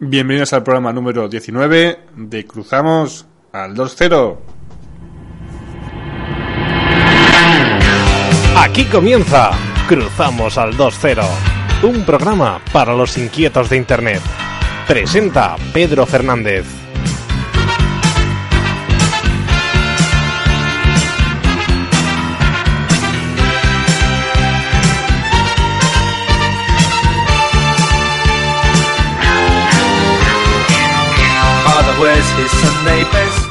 Bienvenidos al programa número 19 de Cruzamos al 2-0. Aquí comienza Cruzamos al 2-0, un programa para los inquietos de Internet. Presenta Pedro Fernández.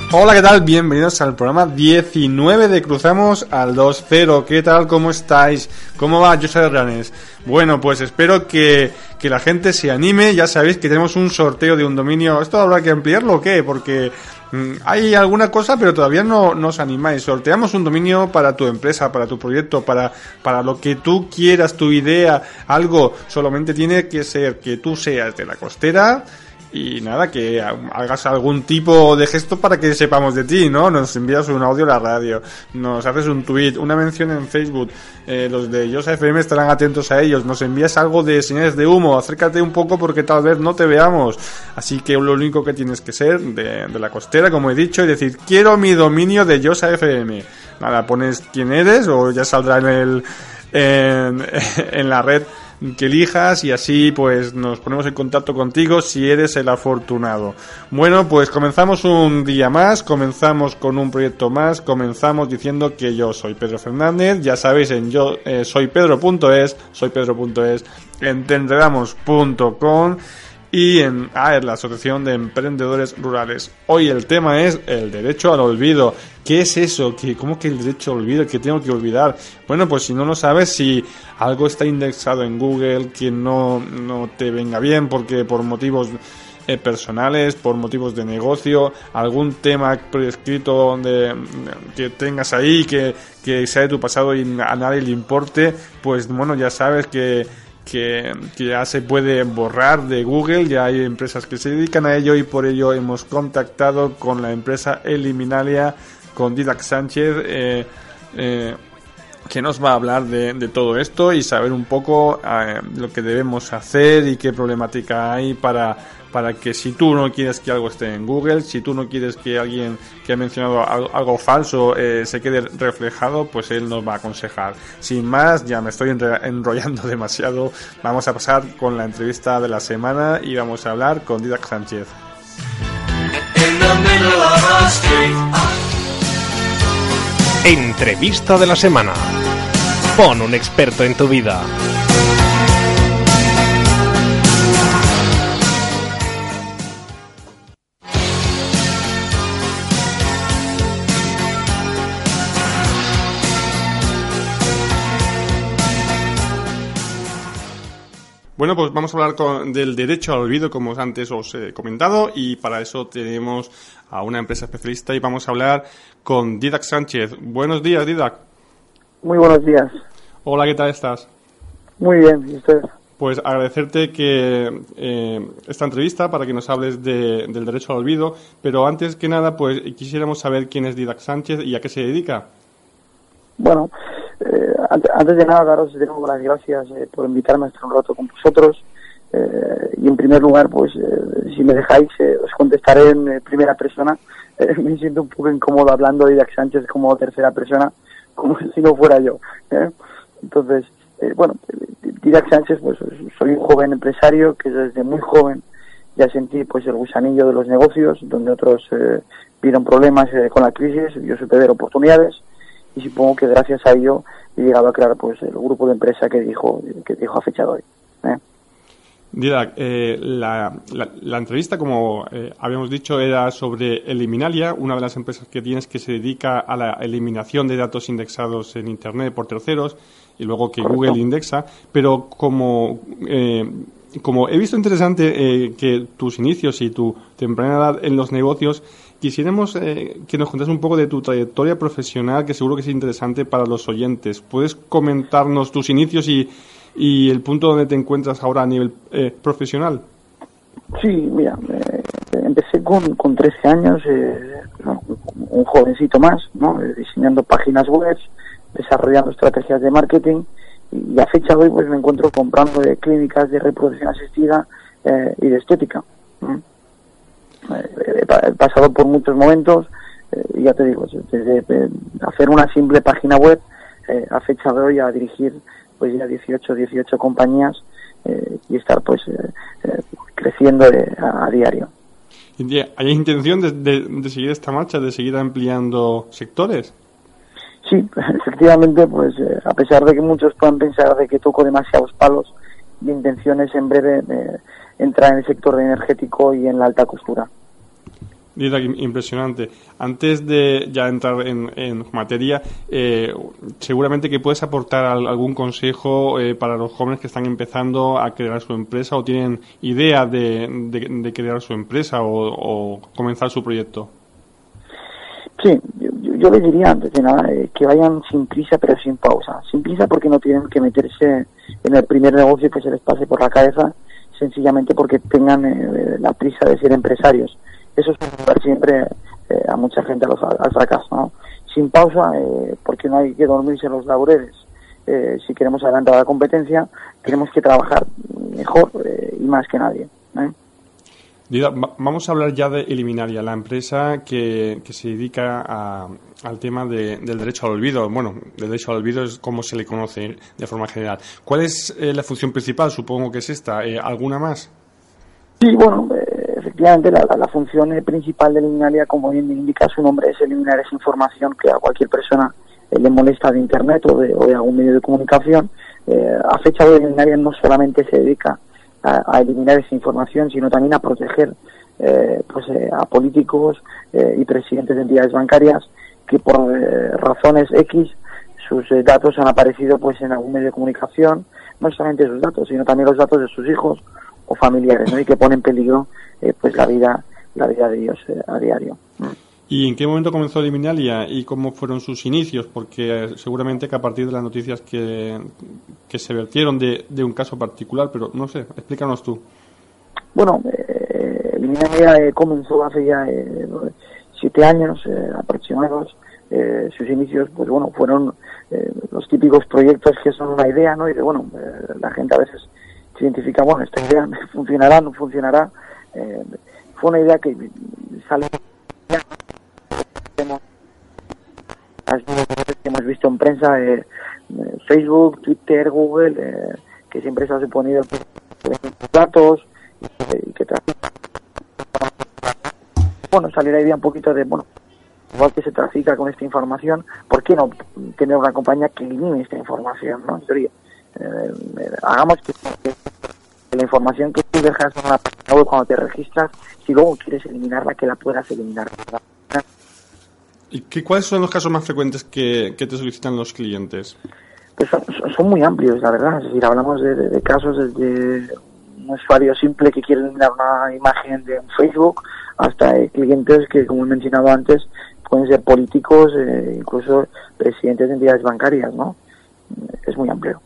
Hola, ¿qué tal? Bienvenidos al programa 19 de Cruzamos al 2-0. ¿Qué tal? ¿Cómo estáis? ¿Cómo va? Yo soy Ranes. Bueno, pues espero que, que la gente se anime. Ya sabéis que tenemos un sorteo de un dominio. ¿Esto habrá que ampliarlo o qué? Porque mm, hay alguna cosa, pero todavía no, no os animáis. Sorteamos un dominio para tu empresa, para tu proyecto, para, para lo que tú quieras, tu idea, algo. Solamente tiene que ser que tú seas de la costera y nada, que hagas algún tipo de gesto para que sepamos de ti, ¿no? Nos envías un audio a la radio, nos haces un tweet, una mención en Facebook, eh, los de Yosa FM estarán atentos a ellos, nos envías algo de señales de humo, acércate un poco porque tal vez no te veamos. Así que lo único que tienes que ser de, la costera, como he dicho, y decir, quiero mi dominio de Yosa FM. Nada, pones quién eres o ya saldrá en el, en la red que elijas y así pues nos ponemos en contacto contigo si eres el afortunado. Bueno, pues comenzamos un día más, comenzamos con un proyecto más, comenzamos diciendo que yo soy Pedro Fernández, ya sabéis en yo eh, soy pedro.es, soy pedro.es, en tendredamos.com y en AER, la Asociación de Emprendedores Rurales. Hoy el tema es el derecho al olvido. ¿Qué es eso? ¿Qué, ¿Cómo que el derecho al olvido? ¿Qué tengo que olvidar? Bueno, pues si no lo sabes, si algo está indexado en Google que no, no te venga bien porque por motivos eh, personales, por motivos de negocio, algún tema prescrito donde que tengas ahí que, que sea de tu pasado y a nadie le importe, pues bueno, ya sabes que que, ya se puede borrar de Google, ya hay empresas que se dedican a ello y por ello hemos contactado con la empresa Eliminalia, con Didac Sánchez, eh, eh, que nos va a hablar de, todo esto y saber un poco eh, lo que debemos hacer y qué problemática hay para para que si tú no quieres que algo esté en Google, si tú no quieres que alguien que ha mencionado algo, falso eh, se quede reflejado, pues él nos va a aconsejar. Sin más, ya me estoy enrollando demasiado, vamos a pasar con la entrevista de la semana y vamos a hablar con Didac Sánchez. Entrevista de la semana. Pon un experto en tu vida. Bueno, pues vamos a hablar con, del derecho al olvido, como antes os he comentado, y para eso tenemos a una empresa especialista y vamos a hablar con Didac Sánchez. Buenos días, Didac. Muy buenos días. Hola, ¿qué tal estás? Muy bien, ¿y usted? Pues agradecerte que eh, esta entrevista para que nos hables de, del derecho al olvido, pero antes que nada, pues quisiéramos saber quién es Didac Sánchez y a qué se dedica. Bueno, eh, antes, de nada, daros de nuevo las gracias eh, por invitarme a estar un rato con vosotros. Eh, y en primer lugar, pues, eh, si me dejáis, eh, os contestaré en primera persona. me siento un poco incómodo hablando de Didac Sánchez como tercera persona, como si no fuera yo. Entonces, bueno, Didac Sánchez, pues, soy un joven empresario que desde muy joven ya sentí pues el gusanillo de los negocios, donde otros vieron problemas con la crisis, yo supe ver oportunidades y supongo que gracias a ello he llegado a crear pues el grupo de empresa que dijo que dijo a fecha de hoy. ¿eh? Didac, eh, la, la, entrevista, como eh, habíamos dicho, era sobre Eliminalia, una de las empresas que tienes que se dedica a la eliminación de datos indexados en Internet por terceros y luego que Google indexa, pero como, eh, como he visto interesante eh, que tus inicios y tu temprana edad en los negocios Quisiéramos eh, que nos contes un poco de tu trayectoria profesional, que seguro que es interesante para los oyentes. ¿Puedes comentarnos tus inicios y, y el punto donde te encuentras ahora a nivel eh, profesional? Sí, mira, eh, empecé con, con 13 años, eh, un jovencito más, ¿no? Eh, diseñando páginas web, desarrollando estrategias de marketing y a fecha de hoy pues me encuentro comprando de clínicas de reproducción asistida y de estética. He pasado por muchos momentos y ya te digo, desde hacer una simple página web a fecha de hoy a dirigir pues ya 18, 18 compañías y estar pues creciendo a diario. ¿Hay intención de, seguir esta marcha, de seguir ampliando sectores? Sí, efectivamente, pues eh, a pesar de que muchos puedan pensar de que toco demasiados palos, mi intención es en breve eh, entrar en el sector energético y en la alta costura impresionante. Antes de ya entrar en, materia, eh, seguramente que puedes aportar algún consejo eh, para los jóvenes que están empezando a crear su empresa o tienen idea de, crear su empresa o, comenzar su proyecto. Sí, yo, les diría antes de nada eh, que vayan sin prisa pero sin pausa. Sin prisa porque no tienen que meterse en el primer negocio que se les pase por la cabeza, sencillamente porque tengan la prisa de ser empresarios eso es siempre eh, a mucha gente al, fracaso, ¿no? Sin pausa, eh, porque no hay que dormirse los laureles. Eh, si queremos adelantar la competencia, tenemos que trabajar mejor y más que nadie. vamos a hablar ya de Eliminaria, la empresa que, se dedica al tema del derecho al olvido. Bueno, el derecho al olvido es como se le conoce de forma general. ¿Cuál es la función principal? Supongo que es esta. ¿Alguna más? Sí, bueno, efectivamente la, función principal de Eliminaria, como bien indica su nombre, es eliminar esa información que a cualquier persona eh, le molesta de Internet o de, algún medio de comunicación. Eh, a fecha de Eliminaria no solamente se dedica a, eliminar esa información, sino también a proteger eh, pues, a políticos y presidentes de entidades bancarias que por razones X sus datos han aparecido pues en algún medio de comunicación, no solamente sus datos, sino también los datos de sus hijos o familiares, ¿no? y que ponen en peligro eh, pues la vida la vida de ellos eh, a diario. ¿Y en qué momento comenzó Liminalia y cómo fueron sus inicios? Porque eh, seguramente que a partir de las noticias que, que se vertieron de, de un caso particular, pero no sé, explícanos tú. Bueno, eh, Liminalia comenzó hace ya siete años aproximados. sus inicios, pues bueno, fueron los típicos proyectos que son una idea, ¿no? Y de, bueno, la gente a veces identifica, bueno, esta idea funcionará, no funcionará, eh, fue una idea que salió que hemos visto en prensa eh, Facebook, Twitter, Google, eh, que siempre se ha suponido datos y que bueno, salió la idea un poquito de, bueno, igual que se trafica con esta información, ¿por qué no tener una compañía que elimine esta información, no? Hagamos que la información que tú dejas en la página web cuando te registras, si luego quieres eliminarla, que la puedas eliminar. ¿Y qué, cuáles son los casos más frecuentes que, te solicitan los clientes? Pues son, muy amplios, la verdad. Es decir, hablamos de, casos desde un usuario simple que quiere eliminar una imagen de un Facebook hasta clientes que, como he mencionado antes, pueden ser políticos, eh, incluso presidentes de entidades bancarias, ¿no? Es muy amplio.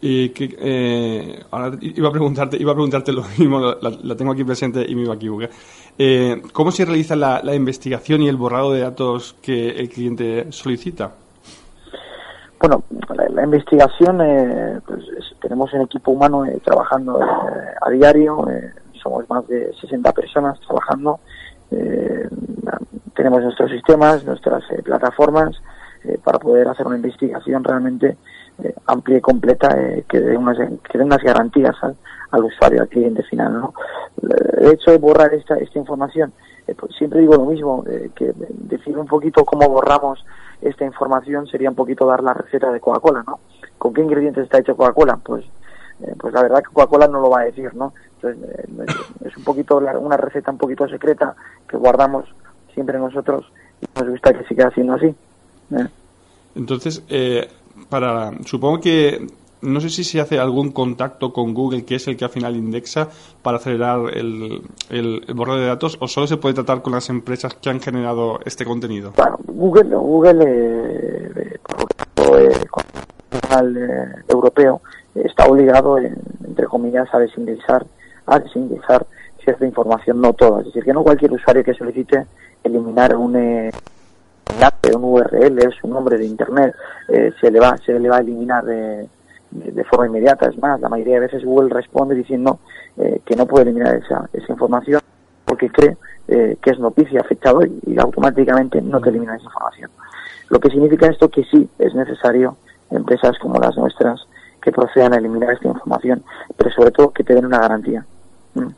Y que, eh, ahora iba a preguntarte, iba a preguntarte lo mismo, la, tengo aquí presente y me iba a equivocar. Eh, ¿Cómo se realiza la, investigación y el borrado de datos que el cliente solicita? Bueno, la, investigación, eh, pues tenemos un equipo humano eh, trabajando a diario, somos más de 60 personas trabajando, tenemos nuestros sistemas, nuestras plataformas para poder hacer una investigación realmente eh, amplia y completa eh, que dé unas, que dé unas garantías al, al, usuario, al cliente final. ¿no? El hecho de borrar esta, esta información, eh, pues siempre digo lo mismo, que decir un poquito cómo borramos esta información sería un poquito dar la receta de Coca-Cola, ¿no? ¿Con qué ingredientes está hecho Coca-Cola? Pues pues la verdad que Coca-Cola no lo va a decir, ¿no? Entonces, es un poquito una receta un poquito secreta que guardamos siempre nosotros y nos gusta que siga siendo así. Entonces, eh, para supongo que no sé si se hace algún contacto con Google, que es el que al final indexa para acelerar el, el, borrado de datos, o solo se puede tratar con las empresas que han generado este contenido. Bueno, Google, Google eh, por eh, eh, europeo está obligado, entre comillas, a desindexar, a desindexar cierta información, no toda. Es decir, que no cualquier usuario que solicite eliminar un eh, un URL, es un nombre de internet, eh, se le va se le va a eliminar de, de, forma inmediata. Es más, la mayoría de veces Google responde diciendo eh, que no puede eliminar esa, esa información porque cree eh, que es noticia afectado y, y, automáticamente no te elimina esa información. Lo que significa esto que sí es necesario empresas como las nuestras que procedan a eliminar esta información, pero sobre todo que te den una garantía. Mm.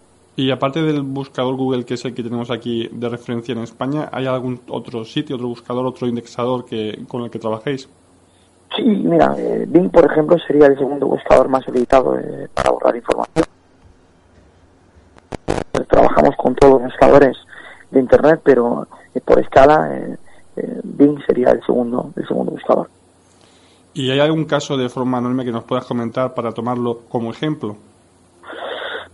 Y aparte del buscador Google, que es el que tenemos aquí de referencia en España, ¿hay algún otro sitio, otro buscador, otro indexador que, con el que trabajéis? Sí, mira, eh, Bing, por ejemplo, sería el segundo buscador más solicitado eh, para borrar información. Trabajamos con todos los buscadores de Internet, pero eh, por escala, Bing sería el segundo, el segundo buscador. ¿Y hay algún caso de forma enorme que nos puedas comentar para tomarlo como ejemplo?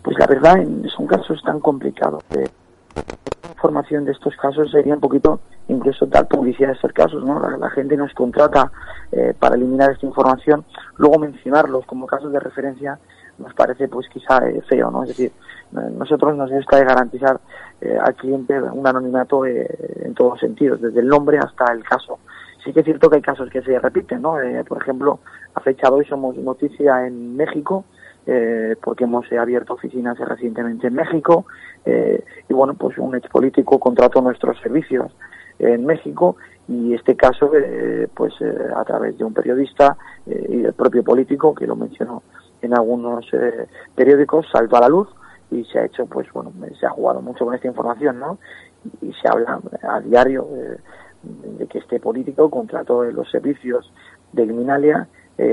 Pues la verdad, son casos tan complicados. La información de estos casos sería un poquito incluso dar publicidad de estos casos, ¿no? La, gente nos contrata eh, para eliminar esta información, luego mencionarlos como casos de referencia nos parece pues quizá eh, feo, ¿no? Es decir, nosotros nos gusta garantizar eh, al cliente un anonimato en todos sentidos, desde el nombre hasta el caso. Sí que es cierto que hay casos que se repiten, ¿no? por ejemplo, a fecha de hoy somos noticia en México, porque hemos abierto oficinas recientemente en México y bueno pues un ex político contrató nuestros servicios en México y este caso eh, pues eh, a través de un periodista eh, y del propio político que lo mencionó en algunos periódicos saltó a la luz y se ha hecho pues bueno se ha jugado mucho con esta información no y se habla a diario de que este político contrató los servicios de Liminalia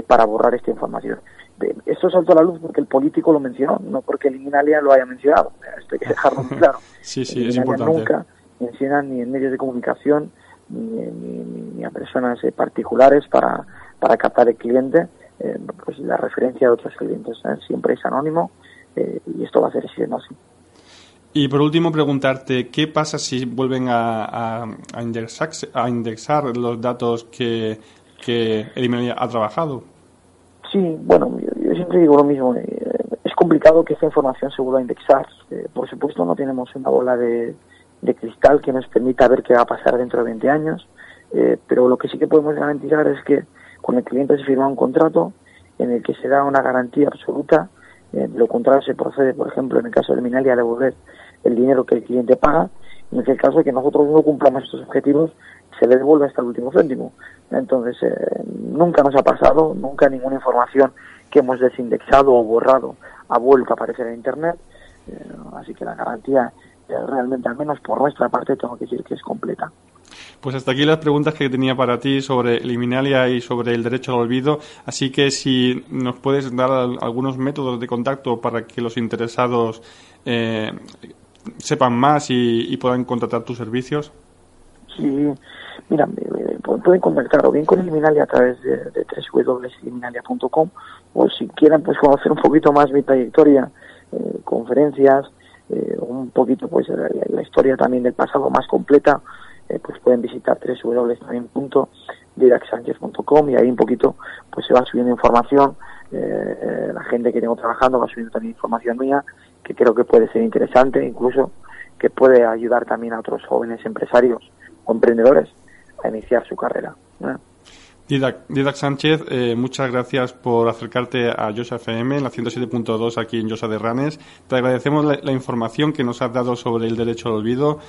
para borrar esta información esto saltó a la luz porque el político lo mencionó, no porque Liminalia lo haya mencionado. Esto hay que dejarlo muy claro. sí, sí, es importante. Nunca, mencionan ni en medios de comunicación ni, a personas eh, particulares para, para captar el cliente, eh, pues la referencia de otros clientes. ¿eh? Siempre es anónimo y esto va a ser siendo así. Y por último, preguntarte, ¿qué pasa si vuelven a, a, indexar, a indexar, los datos que, que ha trabajado? Sí, bueno, yo, siempre digo lo mismo. es complicado que esta información se vuelva a indexar. por supuesto, no tenemos una bola de, cristal que nos permita ver qué va a pasar dentro de 20 años, eh, pero lo que sí que podemos garantizar es que con el cliente se firma un contrato en el que se da una garantía absoluta, eh, lo contrario se procede, por ejemplo, en el caso de Minalia, a devolver el dinero que el cliente paga, en el caso de que nosotros no cumplamos estos objetivos, se le devuelve hasta el último céntimo. Entonces, eh, nunca nos ha pasado, nunca ninguna información que hemos desindexado o borrado ha vuelto a aparecer en Internet, eh, así que la garantía realmente, al menos por nuestra parte, tengo que decir que es completa. Pues hasta aquí las preguntas que tenía para ti sobre Eliminalia y sobre el derecho al olvido. Así que si nos puedes dar algunos métodos de contacto para que los interesados eh, sepan más y, puedan contratar tus servicios. Sí, mira, pueden contactar o bien con Eliminalia a través de, de www.eliminalia.com o si quieren pues conocer un poquito más mi trayectoria, eh, conferencias, eh, un poquito pues la, historia también del pasado más completa, eh, pues pueden visitar www.didacsanchez.com y ahí un poquito pues se va subiendo información, la gente que tengo trabajando va subiendo también información mía que creo que puede ser interesante, incluso que puede ayudar también a otros jóvenes empresarios o emprendedores a iniciar su carrera. Didac, Sánchez, eh, muchas gracias por acercarte a Josa FM, en la 107.2 aquí en Josa de Ranes. Te agradecemos la, información que nos has dado sobre el derecho al olvido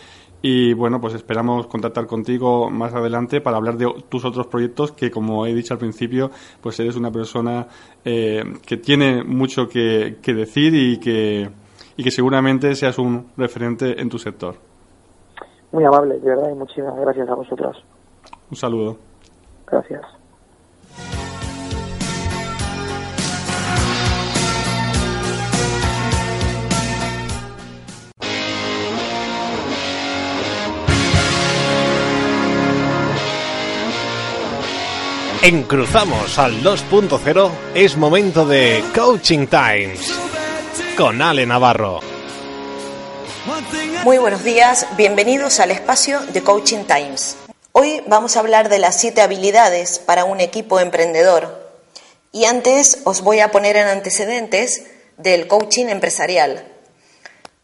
y bueno, pues esperamos contactar contigo más adelante para hablar de tus otros proyectos que como he dicho al principio, pues eres una persona eh, que tiene mucho que decir y que, y que seguramente seas un referente en tu sector. Muy amable, de verdad, y muchísimas gracias a vosotros. Un saludo. Gracias. En Cruzamos al 2.0 es momento de Coaching Times con Ale Navarro. Muy buenos días, bienvenidos al espacio de Coaching Times. Hoy vamos a hablar de las siete habilidades para un equipo emprendedor. Y antes os voy a poner en antecedentes del coaching empresarial.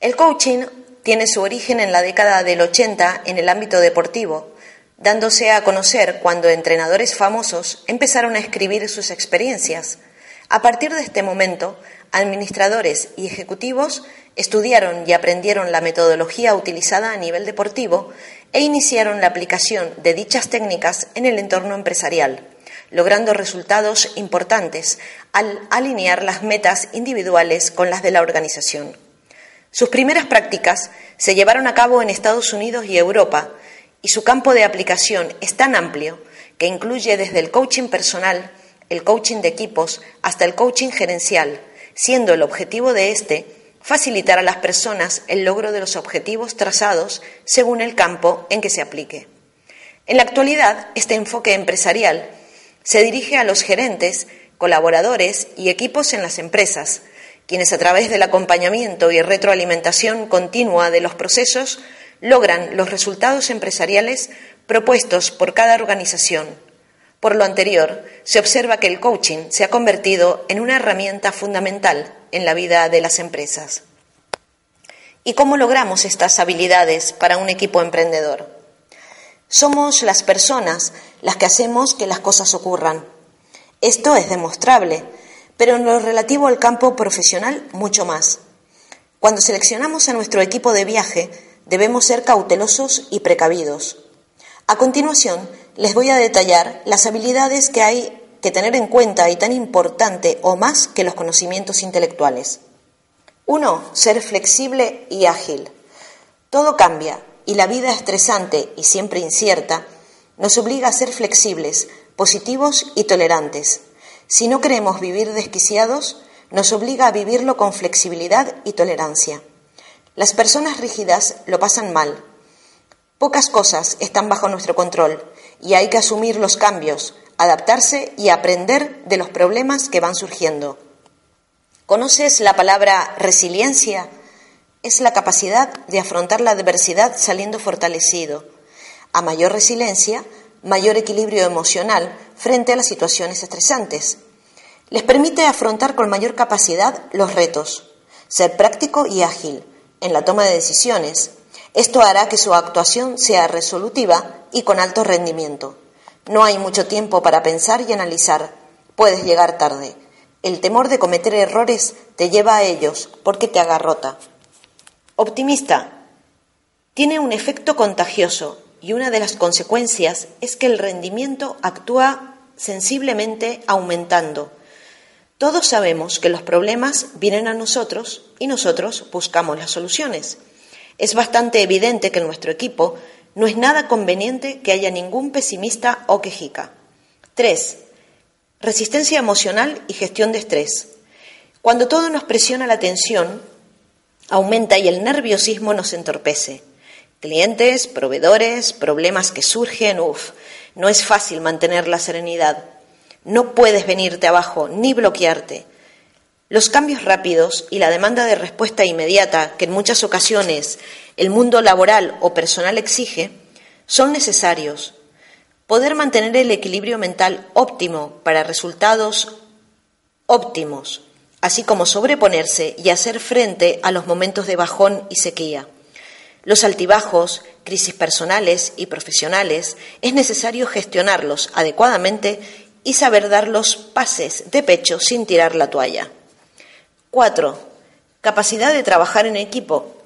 El coaching tiene su origen en la década del 80 en el ámbito deportivo, dándose a conocer cuando entrenadores famosos empezaron a escribir sus experiencias, A partir de este momento, administradores y ejecutivos estudiaron y aprendieron la metodología utilizada a nivel deportivo e iniciaron la aplicación de dichas técnicas en el entorno empresarial, logrando resultados importantes al alinear las metas individuales con las de la organización. Sus primeras prácticas se llevaron a cabo en Estados Unidos y Europa y su campo de aplicación es tan amplio que incluye desde el coaching personal, el coaching de equipos, hasta el coaching gerencial, siendo el objetivo de este facilitar a las personas el logro de los objetivos trazados según el campo en que se aplique. En la actualidad, este enfoque empresarial se dirige a los gerentes, colaboradores y equipos en las empresas, quienes a través del acompañamiento y retroalimentación continua de los procesos logran los resultados empresariales propuestos por cada organización. Por lo anterior, se observa que el coaching se ha convertido en una herramienta fundamental en la vida de las empresas. ¿Y cómo logramos estas habilidades para un equipo emprendedor? Somos las personas las que hacemos que las cosas ocurran. Esto es demostrable, pero en lo relativo al campo profesional mucho más. Cuando seleccionamos a nuestro equipo de viaje, debemos ser cautelosos y precavidos. A continuación, les voy a detallar las habilidades que hay que tener en cuenta y tan importante o más que los conocimientos intelectuales. Uno, ser flexible y ágil. Todo cambia y la vida estresante y siempre incierta nos obliga a ser flexibles, positivos y tolerantes. Si no queremos vivir desquiciados, nos obliga a vivirlo con flexibilidad y tolerancia. Las personas rígidas lo pasan mal. Pocas cosas están bajo nuestro control y hay que asumir los cambios, adaptarse y aprender de los problemas que van surgiendo. ¿Conoces la palabra resiliencia? Es la capacidad de afrontar la adversidad saliendo fortalecido. A mayor resiliencia, mayor equilibrio emocional frente a las situaciones estresantes. Les permite afrontar con mayor capacidad los retos, ser práctico y ágil en la toma de decisiones. Esto hará que su actuación sea resolutiva y con alto rendimiento. No hay mucho tiempo para pensar y analizar. Puedes llegar tarde. El temor de cometer errores te lleva a ellos porque te agarrota. Optimista. Tiene un efecto contagioso y una de las consecuencias es que el rendimiento actúa sensiblemente aumentando. Todos sabemos que los problemas vienen a nosotros y nosotros buscamos las soluciones. Es bastante evidente que en nuestro equipo no es nada conveniente que haya ningún pesimista o quejica. 3. Resistencia emocional y gestión de estrés. Cuando todo nos presiona la tensión, aumenta y el nerviosismo nos entorpece. Clientes, proveedores, problemas que surgen, uff, no es fácil mantener la serenidad. No puedes venirte abajo ni bloquearte. Los cambios rápidos y la demanda de respuesta inmediata que en muchas ocasiones el mundo laboral o personal exige son necesarios. Poder mantener el equilibrio mental óptimo para resultados óptimos, así como sobreponerse y hacer frente a los momentos de bajón y sequía. Los altibajos, crisis personales y profesionales, es necesario gestionarlos adecuadamente y saber dar los pases de pecho sin tirar la toalla. Cuatro, capacidad de trabajar en equipo.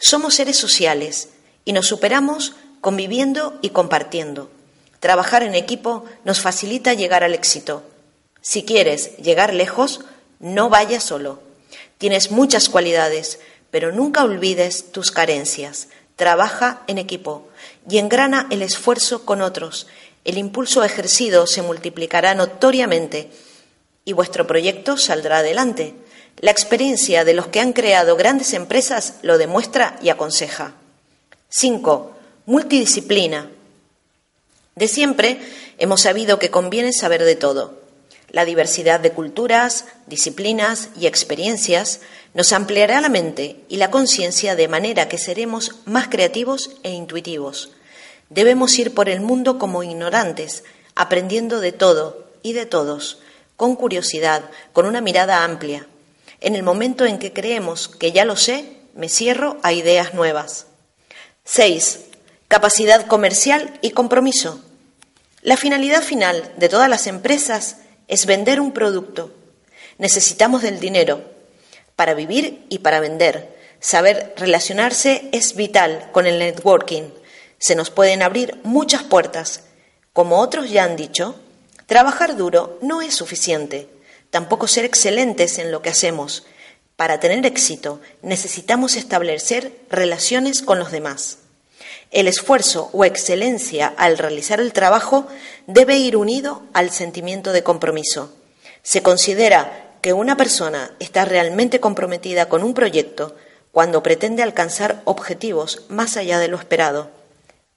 Somos seres sociales y nos superamos conviviendo y compartiendo. Trabajar en equipo nos facilita llegar al éxito. Si quieres llegar lejos, no vayas solo. Tienes muchas cualidades, pero nunca olvides tus carencias. Trabaja en equipo y engrana el esfuerzo con otros. El impulso ejercido se multiplicará notoriamente y vuestro proyecto saldrá adelante. La experiencia de los que han creado grandes empresas lo demuestra y aconseja. 5. Multidisciplina. De siempre hemos sabido que conviene saber de todo. La diversidad de culturas, disciplinas y experiencias nos ampliará la mente y la conciencia de manera que seremos más creativos e intuitivos. Debemos ir por el mundo como ignorantes, aprendiendo de todo y de todos, con curiosidad, con una mirada amplia, en el momento en que creemos que ya lo sé, me cierro a ideas nuevas. 6. Capacidad comercial y compromiso. La finalidad final de todas las empresas es vender un producto. Necesitamos del dinero para vivir y para vender. Saber relacionarse es vital con el networking. Se nos pueden abrir muchas puertas. Como otros ya han dicho, trabajar duro no es suficiente. Tampoco ser excelentes en lo que hacemos. Para tener éxito necesitamos establecer relaciones con los demás. El esfuerzo o excelencia al realizar el trabajo debe ir unido al sentimiento de compromiso. Se considera que una persona está realmente comprometida con un proyecto cuando pretende alcanzar objetivos más allá de lo esperado.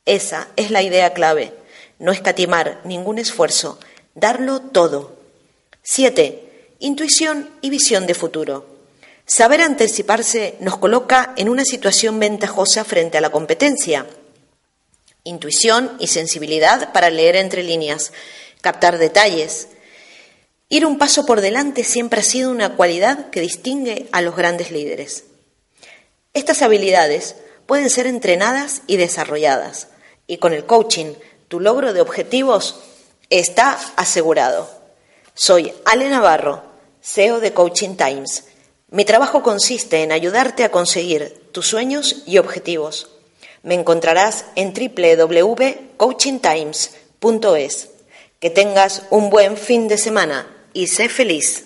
Esa es la idea clave, no escatimar ningún esfuerzo, darlo todo. 7. Intuición y visión de futuro. Saber anticiparse nos coloca en una situación ventajosa frente a la competencia. Intuición y sensibilidad para leer entre líneas, captar detalles, Ir un paso por delante siempre ha sido una cualidad que distingue a los grandes líderes. Estas habilidades pueden ser entrenadas y desarrolladas, y con el coaching tu logro de objetivos está asegurado. Soy Ale Navarro, CEO de Coaching Times. Mi trabajo consiste en ayudarte a conseguir tus sueños y objetivos. Me encontrarás en www.coachingtimes.es. Que tengas un buen fin de semana y sé feliz.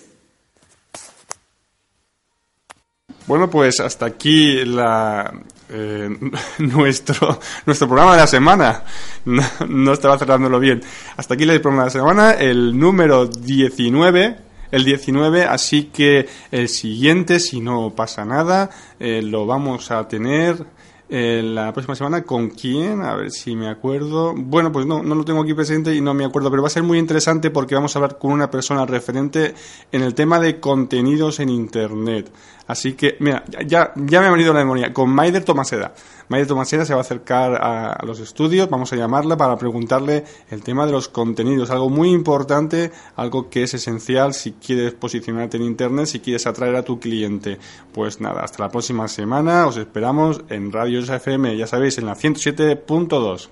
Bueno, pues hasta aquí la, eh, nuestro, nuestro programa de la semana. No, estaba cerrándolo bien. Hasta aquí el programa de la semana, el número 19. El 19, así que el siguiente, si no pasa nada, eh, lo vamos a tener eh, la próxima semana. ¿Con quién? A ver si me acuerdo. Bueno, pues no, no lo tengo aquí presente y no me acuerdo, pero va a ser muy interesante porque vamos a hablar con una persona referente en el tema de contenidos en Internet. Así que, mira, ya, ya me ha venido la memoria. Con Maider Tomaseda. Maider Tomaseda se va a acercar a, los estudios, vamos a llamarla para preguntarle el tema de los contenidos. Algo muy importante, algo que es esencial si quieres posicionarte en Internet, si quieres atraer a tu cliente. Pues nada, hasta la próxima semana. Os esperamos en Radios FM, ya sabéis, en la 107.2.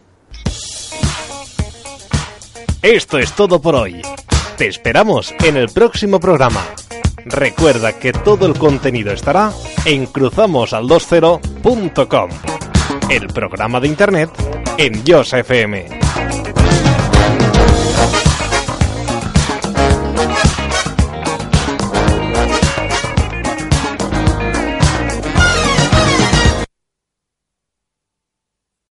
Esto es todo por hoy. Te esperamos en el próximo programa. Recuerda que todo el contenido estará en cruzamosal20.com, el programa de internet en Yos FM.